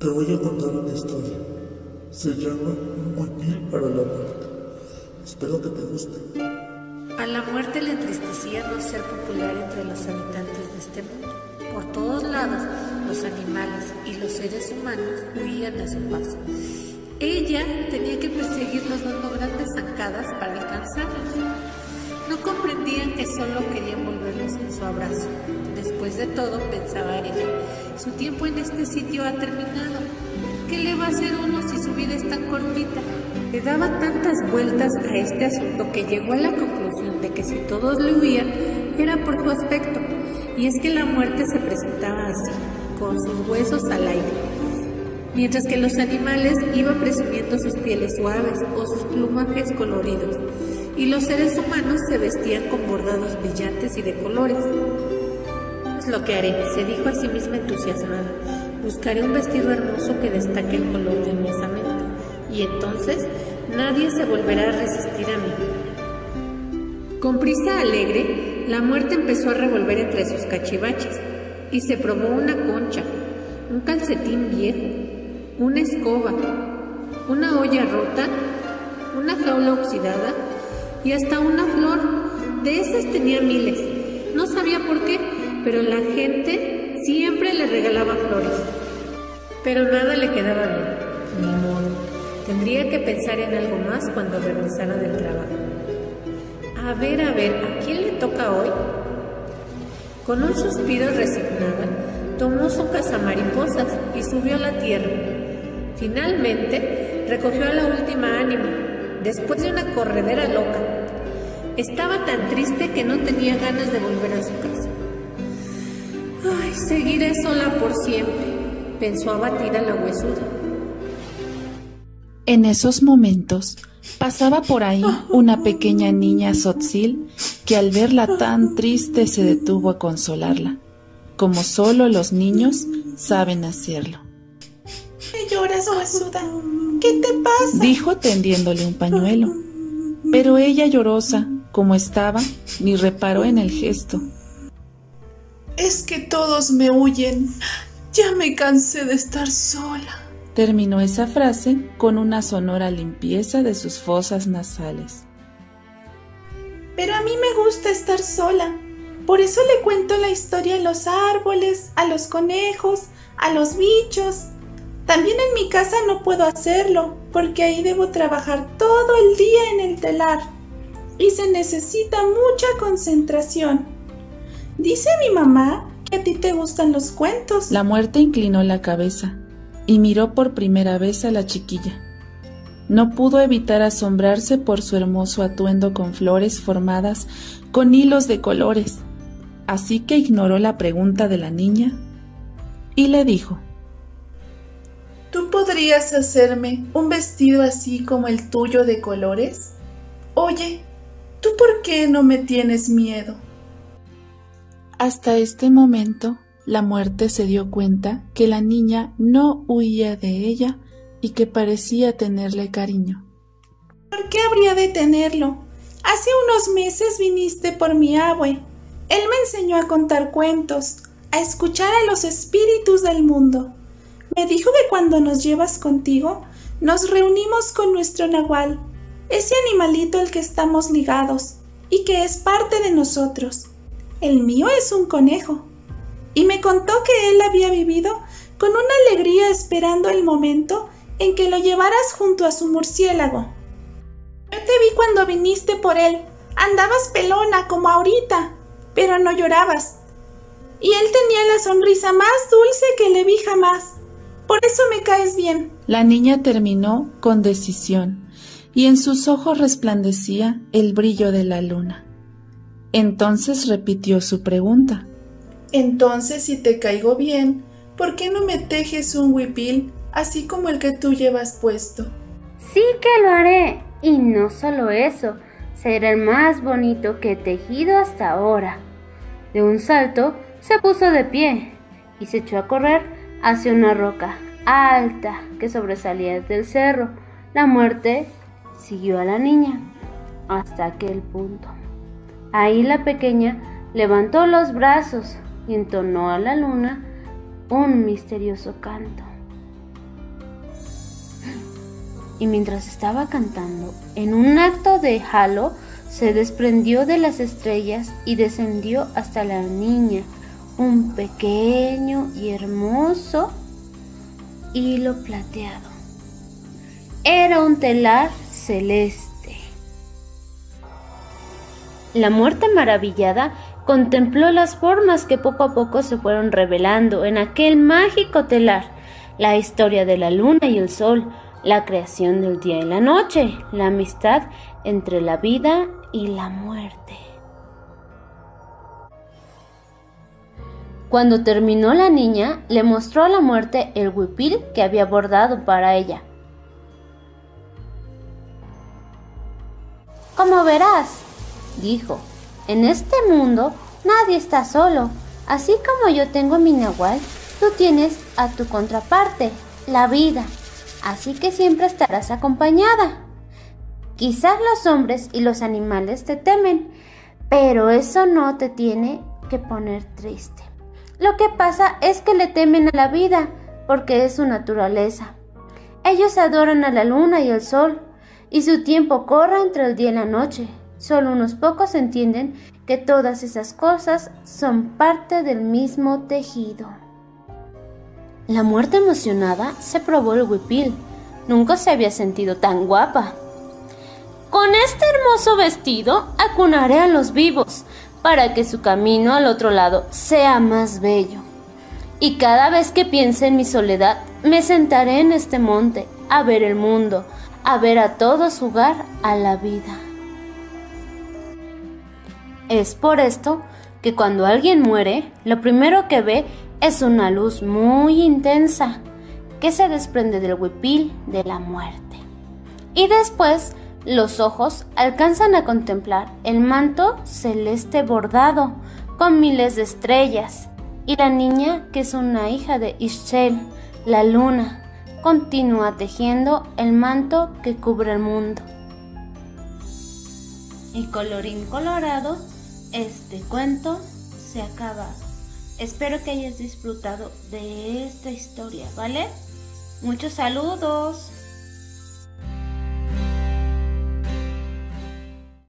Te voy a contar una historia. Se llama Un huipil para la muerte. Espero que te guste. A la muerte le entristecía no ser popular entre los habitantes de este mundo. Por todos lados, los animales y los seres humanos huían a su paso. Ella tenía que perseguirlos dando grandes zancadas para alcanzarlos. No comprendían que solo querían en su abrazo. Después de todo, pensaba ella, su tiempo en este sitio ha terminado. ¿Qué le va a hacer uno si su vida es tan cortita? Le daba tantas vueltas a este asunto que llegó a la conclusión de que si todos le huían era por su aspecto, y es que la muerte se presentaba así, con sus huesos al aire, mientras que los animales iban presumiendo sus pieles suaves o sus plumajes coloridos, y los seres humanos se vestían con bordados brillantes y de colores. Es lo que haré, se dijo a sí misma entusiasmada. Buscaré un vestido hermoso que destaque el color de mi osamenta, y entonces nadie se volverá a resistir a mí. Con prisa alegre, la muerte empezó a revolver entre sus cachivaches y se probó una concha, un calcetín viejo, una escoba, una olla rota, una jaula oxidada y hasta una flor. De esas tenía miles. No sabía por qué, pero la gente siempre le regalaba flores. Pero nada le quedaba bien, ni modo. Tendría que pensar en algo más cuando regresara del trabajo. A ver, a ver, ¿a quién le toca hoy? Con un suspiro resignada, tomó su cazamariposas y subió a la tierra. Finalmente, recogió a la última ánima, después de una corredera loca. Estaba tan triste que no tenía ganas de volver a su casa. Ay, seguiré sola por siempre, pensó abatida la huesuda. En esos momentos pasaba por ahí una pequeña niña Sotzil que al verla tan triste se detuvo a consolarla, como solo los niños saben hacerlo. ¿Qué lloras, huesuda? ¿Qué te pasa? Dijo tendiéndole un pañuelo. Pero ella llorosa, como estaba, ni reparó en el gesto. Es que todos me huyen. Ya me cansé de estar sola. Terminó esa frase con una sonora limpieza de sus fosas nasales. Pero a mí me gusta estar sola. Por eso le cuento la historia a los árboles, a los conejos, a los bichos. También en mi casa no puedo hacerlo, porque ahí debo trabajar todo el día en el telar. Y se necesita mucha concentración. Dice mi mamá que a ti te gustan los cuentos. La muerte inclinó la cabeza y miró por primera vez a la chiquilla. No pudo evitar asombrarse por su hermoso atuendo con flores formadas con hilos de colores, así que ignoró la pregunta de la niña y le dijo, ¿Tú podrías hacerme un vestido así como el tuyo de colores? Oye, ¿tú por qué no me tienes miedo? Hasta este momento, la muerte se dio cuenta que la niña no huía de ella y que parecía tenerle cariño. ¿Por qué habría de tenerlo? Hace unos meses viniste por mi abue. Él me enseñó a contar cuentos, a escuchar a los espíritus del mundo. Me dijo que cuando nos llevas contigo, nos reunimos con nuestro nahual, ese animalito al que estamos ligados y que es parte de nosotros. El mío es un conejo. Y me contó que él había vivido con una alegría esperando el momento en que lo llevaras junto a su murciélago. Yo te vi cuando viniste por él. Andabas pelona como ahorita, pero no llorabas. Y él tenía la sonrisa más dulce que le vi jamás. Por eso me caes bien. La niña terminó con decisión y en sus ojos resplandecía el brillo de la luna. Entonces repitió su pregunta. Entonces, si te caigo bien, ¿por qué no me tejes un huipil así como el que tú llevas puesto? Sí que lo haré. Y no solo eso, será el más bonito que he tejido hasta ahora. De un salto, se puso de pie y se echó a correr hacia una roca alta que sobresalía del cerro. La muerte siguió a la niña hasta aquel punto. Ahí la pequeña levantó los brazos y entonó a la luna un misterioso canto. y mientras estaba cantando, en un acto de halo, se desprendió de las estrellas y descendió hasta la niña, un pequeño y hermoso hilo plateado. Era un telar celeste. La muerte maravillada contempló las formas que poco a poco se fueron revelando en aquel mágico telar, la historia de la luna y el sol, la creación del día y la noche, la amistad entre la vida y la muerte. Cuando terminó la niña, le mostró a la muerte el huipil que había bordado para ella. Como verás, dijo, en este mundo nadie está solo. Así como yo tengo mi nahual, tú tienes a tu contraparte, la vida. Así que siempre estarás acompañada. Quizás los hombres y los animales te temen, pero eso no te tiene que poner triste. Lo que pasa es que le temen a la vida porque es su naturaleza. Ellos adoran a la luna y el sol, y su tiempo corre entre el día y la noche. Solo unos pocos entienden que todas esas cosas son parte del mismo tejido. La muerte emocionada se probó el huipil. Nunca se había sentido tan guapa. Con este hermoso vestido acunaré a los vivos para que su camino al otro lado sea más bello. Y cada vez que piense en mi soledad, me sentaré en este monte a ver el mundo, a ver a todo su hogar, a la vida. Es por esto que cuando alguien muere, lo primero que ve es una luz muy intensa que se desprende del huipil de la muerte. Y después los ojos alcanzan a contemplar el manto celeste bordado con miles de estrellas y la niña que es una hija de Ishel, la luna, continúa tejiendo el manto que cubre el mundo. Y colorín colorado, este cuento se acaba. Espero que hayas disfrutado de esta historia, ¿vale? Muchos saludos.